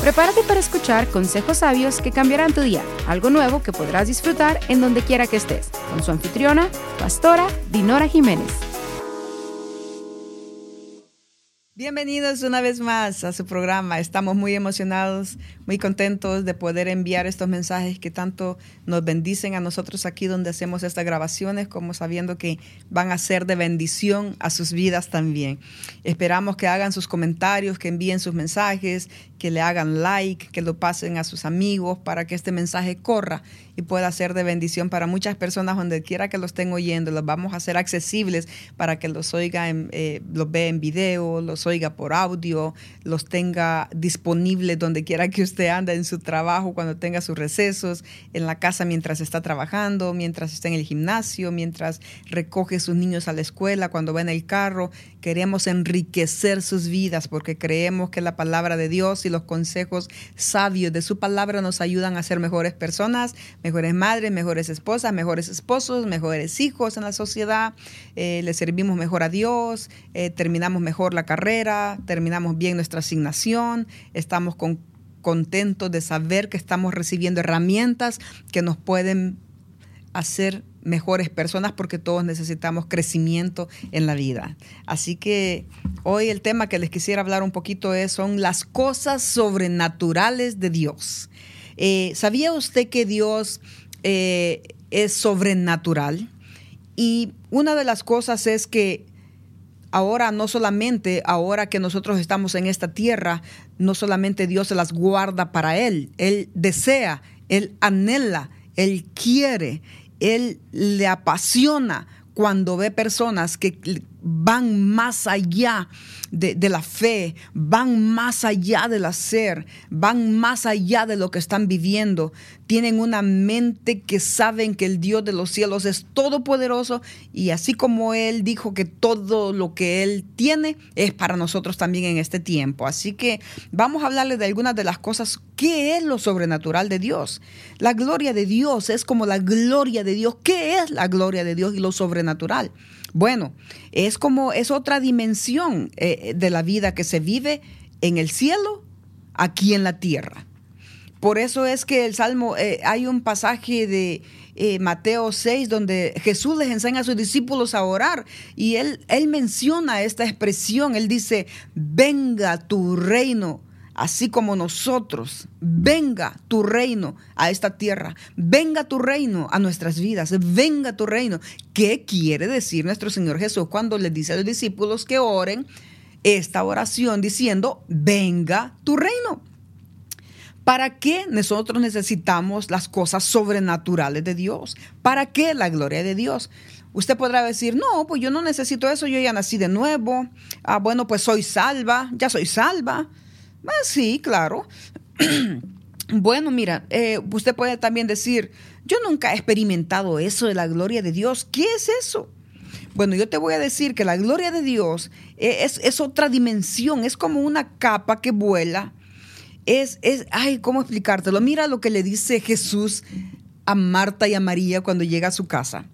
Prepárate para escuchar consejos sabios que cambiarán tu día, algo nuevo que podrás disfrutar en donde quiera que estés, con su anfitriona, pastora Dinora Jiménez. Bienvenidos una vez más a su programa. Estamos muy emocionados, muy contentos de poder enviar estos mensajes que tanto nos bendicen a nosotros aquí donde hacemos estas grabaciones, como sabiendo que van a ser de bendición a sus vidas también. Esperamos que hagan sus comentarios, que envíen sus mensajes, que le hagan like, que lo pasen a sus amigos para que este mensaje corra y pueda ser de bendición para muchas personas donde quiera que lo estén oyendo. Los vamos a hacer accesibles para que los oiga, eh, los vea en video, los oiga por audio, los tenga disponibles donde quiera que usted ande en su trabajo, cuando tenga sus recesos, en la casa mientras está trabajando, mientras está en el gimnasio, mientras recoge sus niños a la escuela, cuando va en el carro. Queremos enriquecer sus vidas porque creemos que la palabra de Dios y los consejos sabios de su palabra nos ayudan a ser mejores personas, mejores madres, mejores esposas, mejores esposos, mejores hijos en la sociedad. Eh, le servimos mejor a Dios, eh, terminamos mejor la carrera, terminamos bien nuestra asignación, estamos contentos de saber que estamos recibiendo herramientas que nos pueden hacer mejores personas porque todos necesitamos crecimiento en la vida. Así que hoy el tema que les quisiera hablar un poquito es, son las cosas sobrenaturales de Dios. Eh, ¿Sabía usted que Dios eh, es sobrenatural? Y una de las cosas es que ahora no solamente, ahora que nosotros estamos en esta tierra, no solamente Dios se las guarda para Él, Él desea, Él anhela, Él quiere él le apasiona cuando ve personas que van más allá de, la fe, van más allá del hacer, van más allá de lo que están viviendo. Tienen una mente que saben que el Dios de los cielos es todopoderoso y así como Él dijo que todo lo que Él tiene es para nosotros también en este tiempo. Así que vamos a hablarle de algunas de las cosas. ¿Qué es lo sobrenatural de Dios? La gloria de Dios es como la gloria de Dios. ¿Qué es la gloria de Dios y lo sobrenatural? Bueno, es como, es otra dimensión eh, de la vida que se vive en el cielo, aquí en la tierra. Por eso es que el Salmo, eh, hay un pasaje de eh, Mateo 6 donde Jesús les enseña a sus discípulos a orar y él, él menciona esta expresión, él dice, venga tu reino así como nosotros, venga tu reino a esta tierra, venga tu reino a nuestras vidas, venga tu reino. ¿Qué quiere decir nuestro Señor Jesús cuando le dice a los discípulos que oren esta oración diciendo, venga tu reino? ¿Para qué nosotros necesitamos las cosas sobrenaturales de Dios? ¿Para qué la gloria de Dios? Usted podrá decir, no, pues yo no necesito eso, yo ya nací de nuevo. Ah, bueno, pues soy salva, ya soy salva. Ah, sí, claro. bueno, mira, eh, usted puede también decir, yo nunca he experimentado eso de la gloria de Dios. ¿Qué es eso? Bueno, yo te voy a decir que la gloria de Dios e, es, otra dimensión, es como una capa que vuela. Es, es, ay, ¿cómo explicártelo? Mira lo que le dice Jesús a Marta y a María cuando llega a su casa.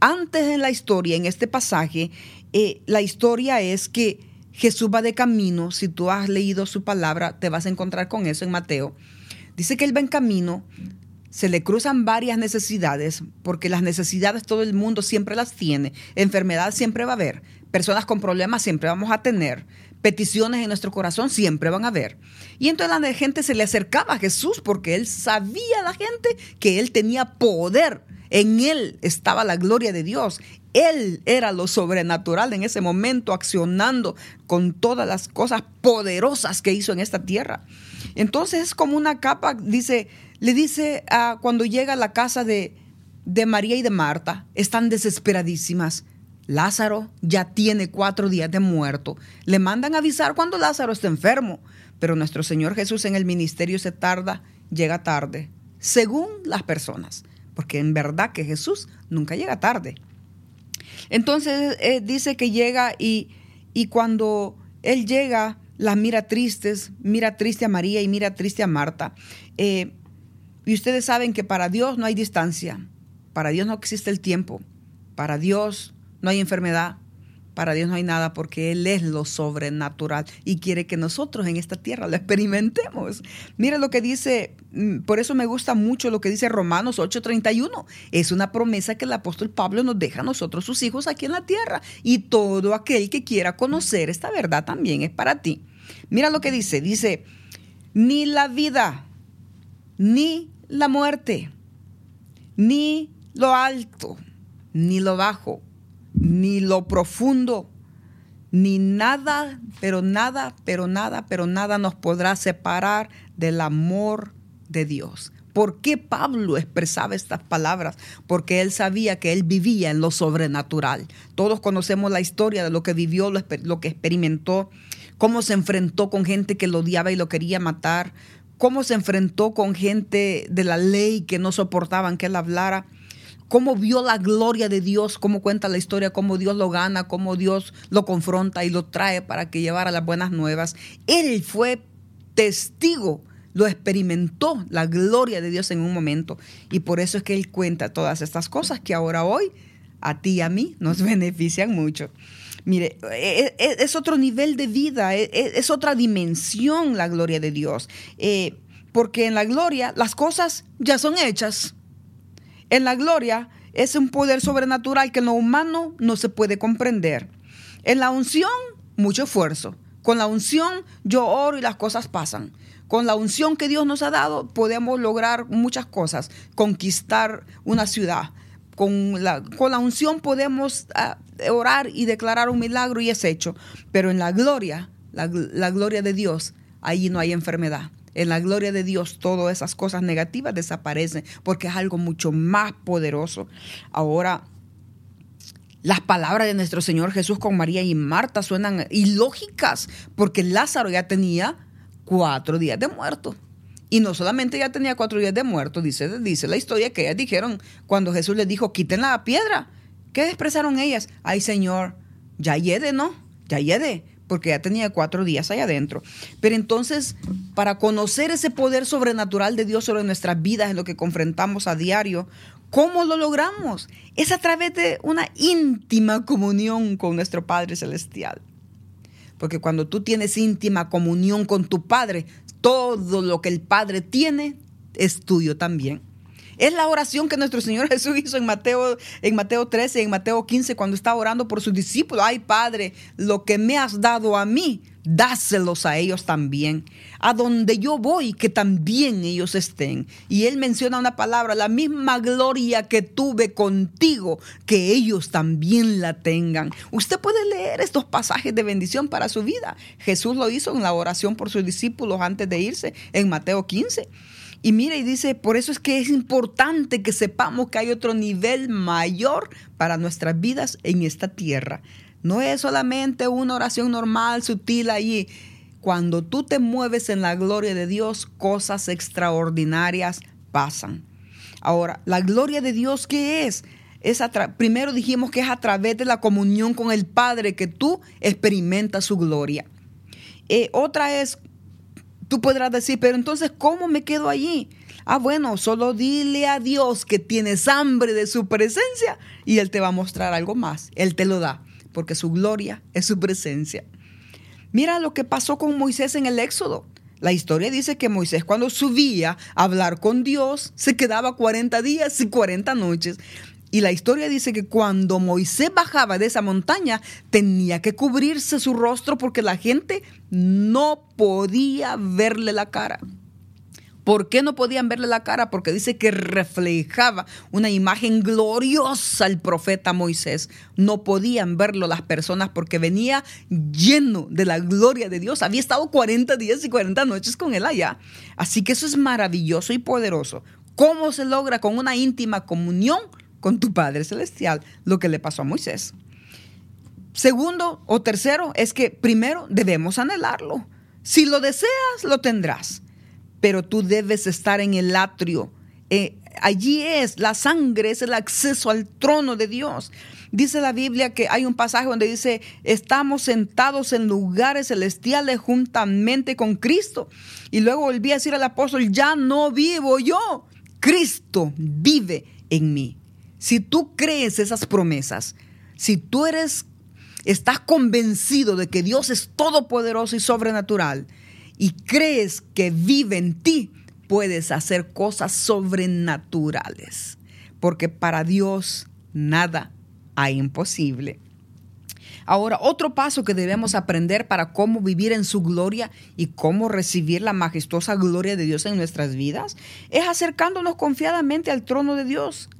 Antes en la historia, en este pasaje, eh, la historia es que Jesús va de camino, si tú has leído su palabra, te vas a encontrar con eso en Mateo. Dice que él va en camino, se le cruzan varias necesidades, porque las necesidades todo el mundo siempre las tiene, enfermedad siempre va a haber, personas con problemas siempre vamos a tener, peticiones en nuestro corazón siempre van a haber. Y entonces la gente se le acercaba a Jesús porque él sabía la gente que él tenía poder, en él estaba la gloria de Dios él era lo sobrenatural en ese momento, accionando con todas las cosas poderosas que hizo en esta tierra. Entonces es como una capa, dice, le dice a, cuando llega a la casa de, de María y de Marta, están desesperadísimas. Lázaro ya tiene cuatro días de muerto. Le mandan avisar cuando Lázaro está enfermo, pero nuestro Señor Jesús en el ministerio se tarda, llega tarde, según las personas, porque en verdad que Jesús nunca llega tarde. Entonces eh, dice que llega y, y cuando él llega, las mira tristes, mira triste a María y mira triste a Marta. Eh, y ustedes saben que para Dios no hay distancia, para Dios no existe el tiempo, para Dios no hay enfermedad, Para Dios no hay nada porque Él es lo sobrenatural y quiere que nosotros en esta tierra lo experimentemos. Mira lo que dice, mm, por eso me gusta mucho lo que dice Romanos 8:31. Es una promesa que el apóstol Pablo nos deja a nosotros, sus hijos, aquí en la tierra. Y todo aquel que quiera conocer esta verdad también es para ti. Mira lo que dice, dice, ni la vida, ni la muerte, ni lo alto, ni lo bajo, ni lo profundo, ni nada, pero nada, pero nada, pero nada nos podrá separar del amor de Dios. ¿Por qué Pablo expresaba estas palabras? Porque él sabía que él vivía en lo sobrenatural. Todos conocemos la historia de lo que vivió, lo, que experimentó, cómo se enfrentó con gente que lo odiaba y lo quería matar, cómo se enfrentó con gente de la ley que no soportaban que él hablara cómo vio la gloria de Dios, cómo cuenta la historia, cómo Dios lo gana, cómo Dios lo confronta y lo trae para que llevara las buenas nuevas. Él fue testigo, lo experimentó la gloria de Dios en un momento y por eso es que él cuenta todas estas cosas que ahora hoy a ti y a mí nos benefician mucho. Mire, e, e, es, otro nivel de vida, e, es, otra dimensión la gloria de Dios. Eh, porque en la gloria las cosas ya son hechas en la gloria es un poder sobrenatural que en lo humano no se puede comprender. En la unción, mucho esfuerzo. Con la unción yo oro y las cosas pasan. Con la unción que Dios nos ha dado podemos lograr muchas cosas, conquistar una ciudad. Con la, unción podemos ah, orar y declarar un milagro y es hecho. Pero en la gloria, la, la gloria de Dios, ahí no hay enfermedad en la gloria de Dios todas esas cosas negativas desaparecen porque es algo mucho más poderoso. Ahora, las palabras de nuestro Señor Jesús con María y Marta suenan ilógicas porque Lázaro ya tenía cuatro días de muerto. Y no solamente ya tenía cuatro días de muerto, dice, dice la historia que ellas dijeron cuando Jesús les dijo, quiten la piedra. ¿Qué expresaron ellas? Ay Señor, ya yede, ¿no? Ya yede porque ya tenía cuatro días allá adentro. Pero entonces, para conocer ese poder sobrenatural de Dios sobre nuestras vidas, en lo que confrontamos a diario, ¿cómo lo logramos? Es a través de una íntima comunión con nuestro Padre Celestial. Porque cuando tú tienes íntima comunión con tu Padre, todo lo que el Padre tiene es tuyo también. Es la oración que nuestro Señor Jesús hizo en Mateo, en Mateo 13 y en Mateo 15 cuando estaba orando por sus discípulos. Ay, Padre, lo que me has dado a mí, dáselos a ellos también. A donde yo voy, que también ellos estén. Y él menciona una palabra, la misma gloria que tuve contigo, que ellos también la tengan. Usted puede leer estos pasajes de bendición para su vida. Jesús lo hizo en la oración por sus discípulos antes de irse en Mateo 15. Y mira, y dice, por eso es que es importante que sepamos que hay otro nivel mayor para nuestras vidas en esta tierra. No es solamente una oración normal, sutil ahí. Cuando tú te mueves en la gloria de Dios, cosas extraordinarias pasan. Ahora, la gloria de Dios, ¿qué es? es primero dijimos que es a través de la comunión con el Padre que tú experimentas su gloria. Eh, otra es Tú podrás decir, pero entonces, ¿cómo me quedo allí? Ah, bueno, solo dile a Dios que tienes hambre de su presencia y Él te va a mostrar algo más. Él te lo da, porque su gloria es su presencia. Mira lo que pasó con Moisés en el Éxodo. La historia dice que Moisés cuando subía a hablar con Dios se quedaba 40 días y 40 noches. Y la historia dice que cuando Moisés bajaba de esa montaña, tenía que cubrirse su rostro porque la gente no podía verle la cara. ¿Por qué no podían verle la cara? Porque dice que reflejaba una imagen gloriosa el profeta Moisés. No podían verlo las personas porque venía lleno de la gloria de Dios. Había estado 40 días y 40 noches con él allá. Así que eso es maravilloso y poderoso. ¿Cómo se logra con una íntima comunión? Con tu Padre Celestial, lo que le pasó a Moisés. Segundo o tercero es que primero debemos anhelarlo. Si lo deseas, lo tendrás. Pero tú debes estar en el atrio. Eh, allí es, la sangre es el acceso al trono de Dios. Dice la Biblia que hay un pasaje donde dice, estamos sentados en lugares celestiales juntamente con Cristo. Y luego volví a decir al apóstol, ya no vivo yo, Cristo vive en mí. Si tú crees esas promesas, si tú eres estás convencido de que Dios es todopoderoso y sobrenatural y crees que vive en ti, puedes hacer cosas sobrenaturales. Porque para Dios nada hay imposible. Ahora, otro paso que debemos aprender para cómo vivir en su gloria y cómo recibir la majestuosa gloria de Dios en nuestras vidas es acercándonos confiadamente al trono de Dios,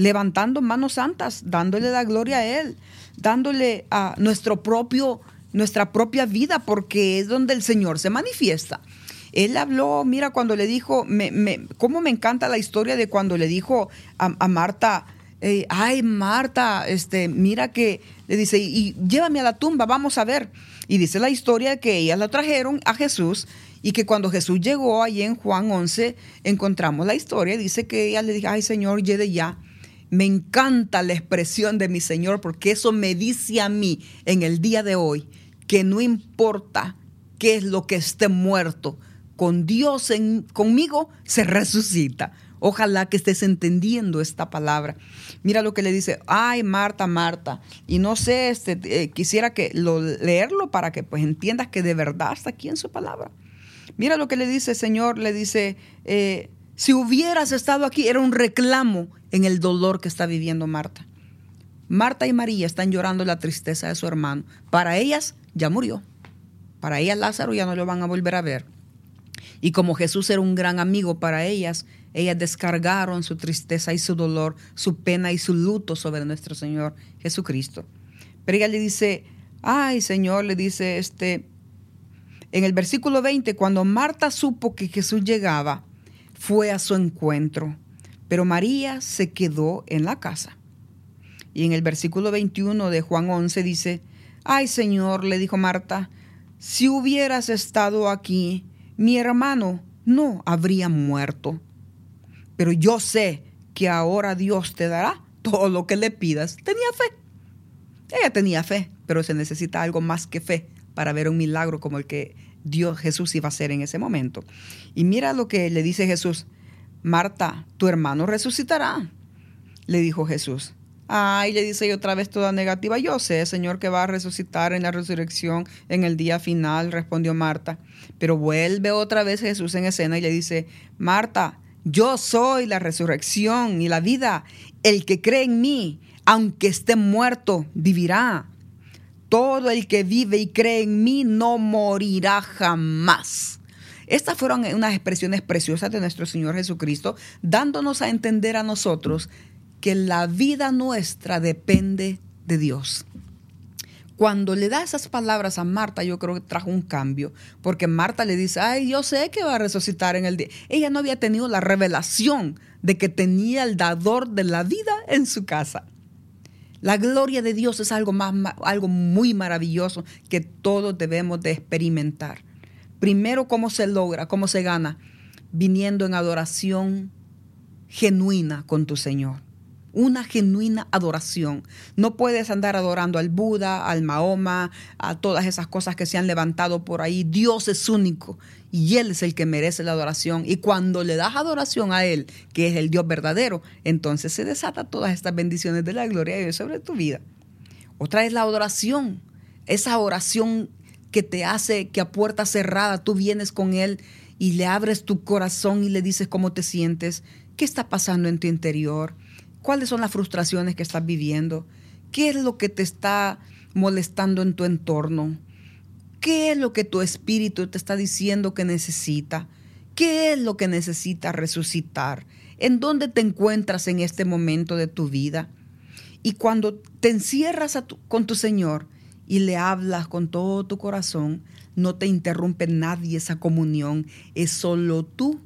levantando manos santas, dándole la gloria a Él, dándole a nuestro propio, nuestra propia vida, porque es donde el Señor se manifiesta. Él habló, mira, cuando le dijo, me, me, cómo me encanta la historia de cuando le dijo a, Marta, eh, ay Marta, este, mira que le dice, y, llévame a la tumba, vamos a ver. Y dice la historia que ellas la trajeron a Jesús y que cuando Jesús llegó allí en Juan 11, encontramos la historia, dice que ella le dijo, ay Señor, lleve ya. Me encanta la expresión de mi Señor porque eso me dice a mí en el día de hoy que no importa qué es lo que esté muerto, con Dios en, conmigo se resucita. Ojalá que estés entendiendo esta palabra. Mira lo que le dice, ay Marta, Marta. Y no sé, este, eh, quisiera que lo, leerlo para que pues entiendas que de verdad está aquí en su palabra. Mira lo que le dice Señor, le dice, eh, si hubieras estado aquí, era un reclamo en el dolor que está viviendo Marta. Marta y María están llorando la tristeza de su hermano. Para ellas ya murió. Para ellas Lázaro ya no lo van a volver a ver. Y como Jesús era un gran amigo para ellas, ellas descargaron su tristeza y su dolor, su pena y su luto sobre nuestro Señor Jesucristo. Pero ella le dice, ay Señor, le dice este, en el versículo 20, cuando Marta supo que Jesús llegaba, fue a su encuentro, pero María se quedó en la casa. Y en el versículo 21 de Juan 11 dice, ay Señor, le dijo Marta, si hubieras estado aquí, mi hermano no habría muerto pero yo sé que ahora Dios te dará todo lo que le pidas. Tenía fe. Ella tenía fe, pero se necesita algo más que fe para ver un milagro como el que Dios Jesús iba a hacer en ese momento. Y mira lo que le dice Jesús. Marta, tu hermano resucitará. Le dijo Jesús. Ay, le dice otra vez toda negativa. Yo sé, Señor, que va a resucitar en la resurrección en el día final, respondió Marta. Pero vuelve otra vez Jesús en escena y le dice, Marta, yo soy la resurrección y la vida. El que cree en mí, aunque esté muerto, vivirá. Todo el que vive y cree en mí no morirá jamás. Estas fueron unas expresiones preciosas de nuestro Señor Jesucristo, dándonos a entender a nosotros que la vida nuestra depende de Dios. Cuando le da esas palabras a Marta, yo creo que trajo un cambio, porque Marta le dice, ay, yo sé que va a resucitar en el día. Ella no había tenido la revelación de que tenía el dador de la vida en su casa. La gloria de Dios es algo, más, algo muy maravilloso que todos debemos de experimentar. Primero, ¿cómo se logra? ¿Cómo se gana? Viniendo en adoración genuina con tu Señor una genuina adoración. No puedes andar adorando al Buda, al Mahoma, a todas esas cosas que se han levantado por ahí. Dios es único y Él es el que merece la adoración. Y cuando le das adoración a Él, que es el Dios verdadero, entonces se desata todas estas bendiciones de la gloria de Dios sobre tu vida. Otra es la adoración, esa oración que te hace que a puerta cerrada tú vienes con Él y le abres tu corazón y le dices cómo te sientes, qué está pasando en tu interior ¿Cuáles son las frustraciones que estás viviendo? ¿Qué es lo que te está molestando en tu entorno? ¿Qué es lo que tu espíritu te está diciendo que necesita? ¿Qué es lo que necesita resucitar? ¿En dónde te encuentras en este momento de tu vida? Y cuando te encierras con tu Señor y le hablas con todo tu corazón, no te interrumpe nadie esa comunión, es solo tú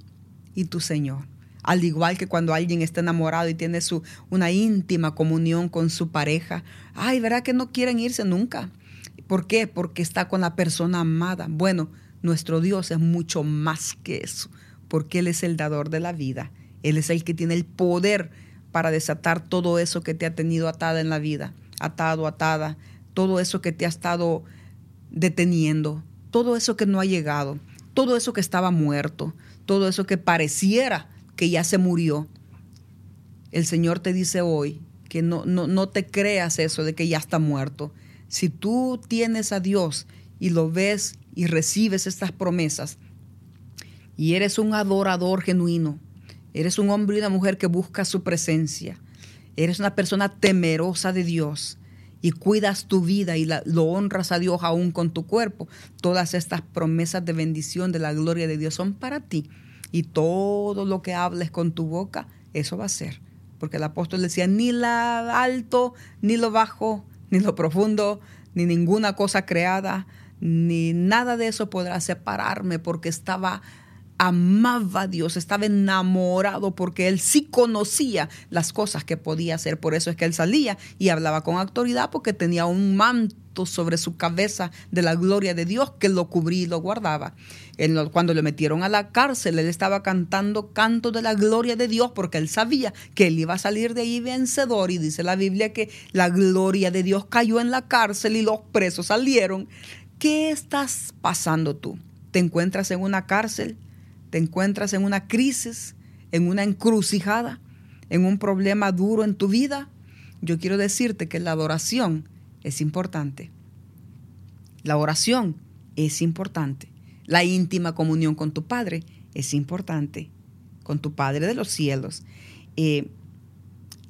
y tu Señor. Al igual que cuando alguien está enamorado y tiene su, una íntima comunión con su pareja, ay, ¿verdad que no quieren irse nunca? ¿Por qué? Porque está con la persona amada. Bueno, nuestro Dios es mucho más que eso, porque Él es el dador de la vida. Él es el que tiene el poder para desatar todo eso que te ha tenido atada en la vida, atado, atada, todo eso que te ha estado deteniendo, todo eso que no ha llegado, todo eso que estaba muerto, todo eso que pareciera que ya se murió. El Señor te dice hoy que no, no, no te creas eso de que ya está muerto. Si tú tienes a Dios y lo ves y recibes estas promesas y eres un adorador genuino, eres un hombre y una mujer que busca su presencia, eres una persona temerosa de Dios y cuidas tu vida y lo honras a Dios aún con tu cuerpo, todas estas promesas de bendición de la gloria de Dios son para ti. Y todo lo que hables con tu boca, eso va a ser. Porque el apóstol decía, ni lo alto, ni lo bajo, ni lo profundo, ni ninguna cosa creada, ni nada de eso podrá separarme porque estaba amaba a Dios, estaba enamorado porque él sí conocía las cosas que podía hacer. Por eso es que él salía y hablaba con autoridad porque tenía un manto sobre su cabeza de la gloria de Dios que lo cubría y lo guardaba. Cuando le metieron a la cárcel, él estaba cantando canto de la gloria de Dios porque él sabía que él iba a salir de ahí vencedor. Y dice la Biblia que la gloria de Dios cayó en la cárcel y los presos salieron. ¿Qué estás pasando tú? ¿Te encuentras en una cárcel? Te encuentras en una crisis, en una encrucijada, en un problema duro en tu vida, yo quiero decirte que la adoración es importante. La oración es importante. La íntima comunión con tu Padre es importante, con tu Padre de los cielos. Eh,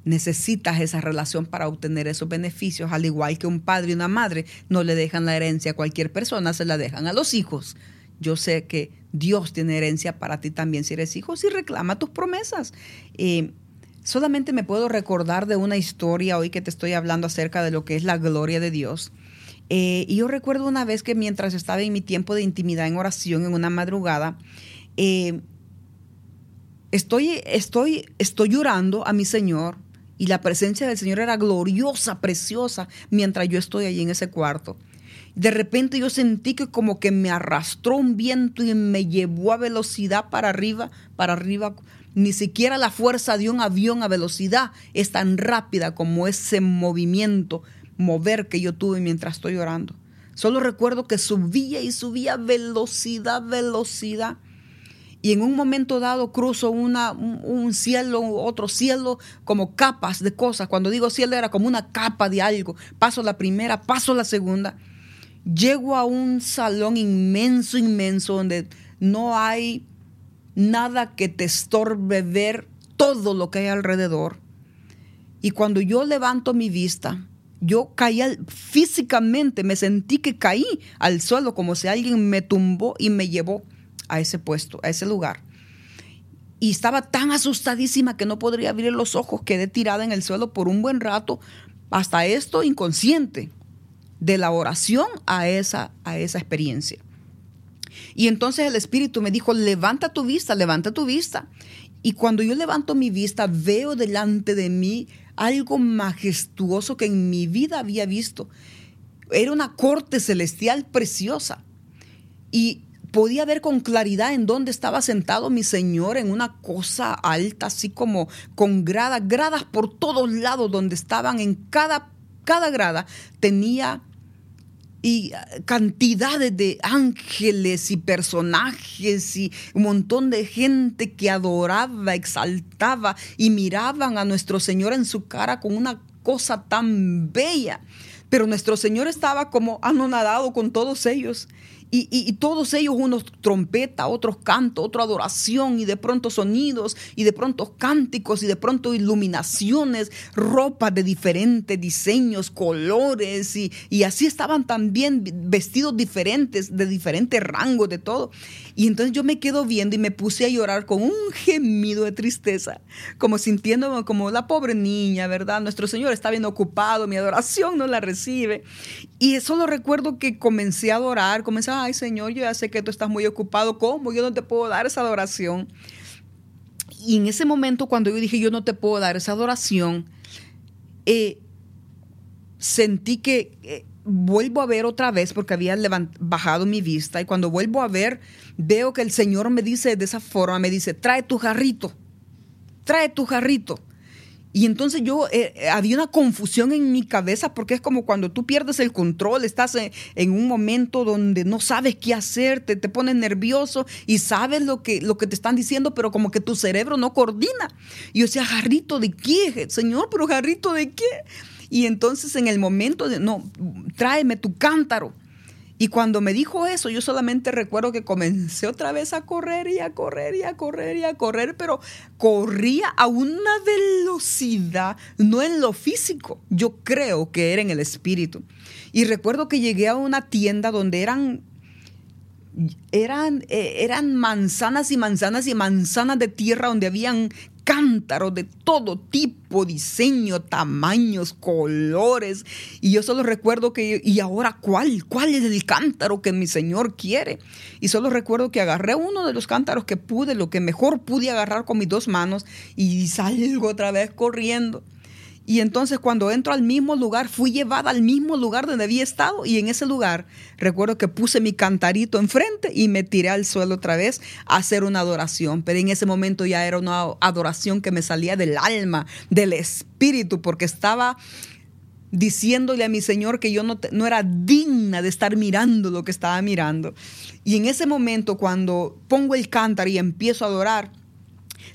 necesitas esa relación para obtener esos beneficios, al igual que un padre y una madre no le dejan la herencia a cualquier persona, se la dejan a los hijos. Yo sé que Dios tiene herencia para ti también si eres hijo, si reclama tus promesas. Eh, solamente me puedo recordar de una historia hoy que te estoy hablando acerca de lo que es la gloria de Dios. Eh, y yo recuerdo una vez que mientras estaba en mi tiempo de intimidad en oración, en una madrugada, eh, estoy, estoy, estoy llorando a mi Señor y la presencia del Señor era gloriosa, preciosa, mientras yo estoy allí en ese cuarto. De repente yo sentí que como que me arrastró un viento y me llevó a velocidad para arriba, para arriba. Ni siquiera la fuerza de un avión a velocidad es tan rápida como ese movimiento, mover que yo tuve mientras estoy orando. Solo recuerdo que subía y subía velocidad, velocidad. Y en un momento dado cruzo una, un cielo, otro cielo, como capas de cosas. Cuando digo cielo era como una capa de algo. Paso la primera, paso la segunda llego a un salón inmenso, inmenso, donde no hay nada que te estorbe ver todo lo que hay alrededor. Y cuando yo levanto mi vista, yo caí físicamente, me sentí que caí al suelo como si alguien me tumbó y me llevó a ese puesto, a ese lugar. Y estaba tan asustadísima que no podría abrir los ojos, quedé tirada en el suelo por un buen rato, hasta esto inconsciente de la oración a esa, a esa experiencia. Y entonces el Espíritu me dijo, levanta tu vista, levanta tu vista. Y cuando yo levanto mi vista, veo delante de mí algo majestuoso que en mi vida había visto. Era una corte celestial preciosa. Y podía ver con claridad en dónde estaba sentado mi Señor, en una cosa alta, así como con gradas, gradas por todos lados, donde estaban en cada, cada grada, tenía y cantidades de ángeles y personajes y un montón de gente que adoraba, exaltaba y miraban a nuestro Señor en su cara con una cosa tan bella. Pero nuestro Señor estaba como anonadado con todos ellos y, todos ellos, unos trompeta, otros canto, otra adoración, y de pronto sonidos, y de pronto cánticos, y de pronto iluminaciones, ropa de diferentes diseños, colores, y, y así estaban también vestidos diferentes, de diferentes rangos, de todo. Y entonces yo me quedo viendo y me puse a llorar con un gemido de tristeza, como sintiéndome como la pobre niña, ¿verdad? Nuestro Señor está bien ocupado, mi adoración no la recibe. Y solo recuerdo que comencé a adorar, comencé ay Señor, yo ya sé que tú estás muy ocupado, ¿cómo? Yo no te puedo dar esa adoración. Y en ese momento, cuando yo dije, yo no te puedo dar esa adoración, eh, sentí que eh, vuelvo a ver otra vez porque había bajado mi vista y cuando vuelvo a ver veo que el Señor me dice de esa forma, me dice, trae tu jarrito, trae tu jarrito. Y entonces yo, eh, eh, había una confusión en mi cabeza porque es como cuando tú pierdes el control, estás en, un momento donde no sabes qué hacer, te, te pones nervioso y sabes lo que, lo que te están diciendo, pero como que tu cerebro no coordina. Y yo decía, jarrito de qué, Señor, pero jarrito de qué. Y entonces en el momento de, no, tráeme tu cántaro. Y cuando me dijo eso, yo solamente recuerdo que comencé otra vez a correr y a correr y a correr y a correr, pero corría a una velocidad, no en lo físico, yo creo que era en el espíritu. Y recuerdo que llegué a una tienda donde eran eran, eh, eran manzanas y manzanas y manzanas de tierra donde habían cántaros de todo tipo, diseño, tamaños, colores. Y yo solo recuerdo que, ¿y ahora cuál? ¿Cuál es el cántaro que mi Señor quiere? Y solo recuerdo que agarré uno de los cántaros que pude, lo que mejor pude agarrar con mis dos manos, y salgo otra vez corriendo. Y entonces cuando entro al mismo lugar, fui llevada al mismo lugar donde había estado y en ese lugar recuerdo que puse mi cantarito enfrente y me tiré al suelo otra vez a hacer una adoración. Pero en ese momento ya era una adoración que me salía del alma, del espíritu, porque estaba diciéndole a mi Señor que yo no, no era digna de estar mirando lo que estaba mirando. Y en ese momento cuando pongo el cántaro y empiezo a adorar,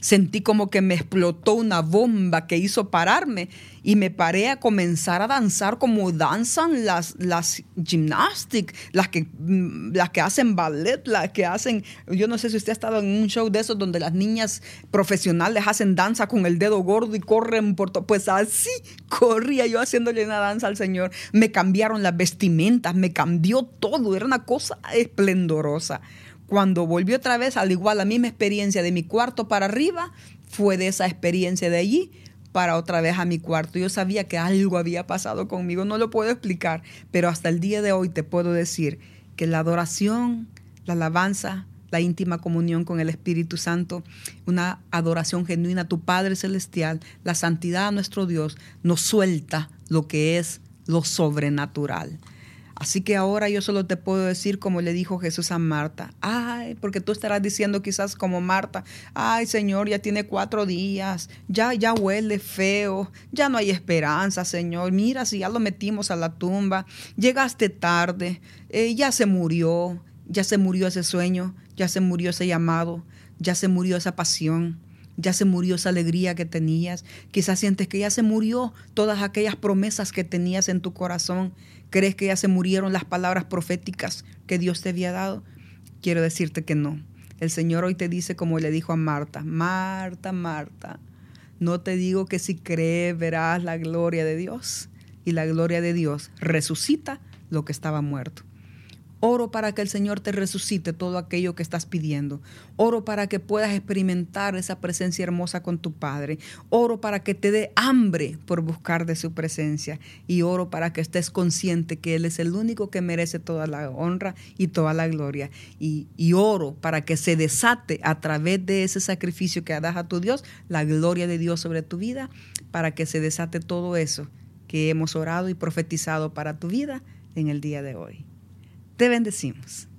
Sentí como que me explotó una bomba que hizo pararme y me paré a comenzar a danzar como danzan las, las gymnastics, las que, mm, las que hacen ballet, las que hacen, yo no sé si usted ha estado en un show de esos donde las niñas profesionales hacen danza con el dedo gordo y corren por todo, pues así corría yo haciéndole una danza al Señor. Me cambiaron las vestimentas, me cambió todo, era una cosa esplendorosa cuando volvió otra vez, al igual la misma experiencia de mi cuarto para arriba, fue de esa experiencia de allí para otra vez a mi cuarto. Yo sabía que algo había pasado conmigo, no lo puedo explicar, pero hasta el día de hoy te puedo decir que la adoración, la alabanza, la íntima comunión con el Espíritu Santo, una adoración genuina a tu Padre Celestial, la santidad a nuestro Dios, nos suelta lo que es lo sobrenatural. Así que ahora yo solo te puedo decir como le dijo Jesús a Marta. Ay, porque tú estarás diciendo quizás como Marta, ay Señor, ya tiene cuatro días, ya, ya huele feo, ya no hay esperanza, Señor. Mira si ya lo metimos a la tumba, llegaste tarde, eh, ya se murió, ya se murió ese sueño, ya se murió ese llamado, ya se murió esa pasión ya se murió esa alegría que tenías, quizás sientes que ya se murió todas aquellas promesas que tenías en tu corazón, ¿Crees que ya se murieron las palabras proféticas que Dios te había dado? Quiero decirte que no. El Señor hoy te dice como le dijo a Marta, Marta, Marta, no te digo que si crees verás la gloria de Dios. Y la gloria de Dios resucita lo que estaba muerto. Oro para que el Señor te resucite todo aquello que estás pidiendo. Oro para que puedas experimentar esa presencia hermosa con tu Padre. Oro para que te dé hambre por buscar de su presencia. Y oro para que estés consciente que Él es el único que merece toda la honra y toda la gloria. Y, oro para que se desate a través de ese sacrificio que das a tu Dios la gloria de Dios sobre tu vida, para que se desate todo eso que hemos orado y profetizado para tu vida en el día de hoy. Te bendecimos.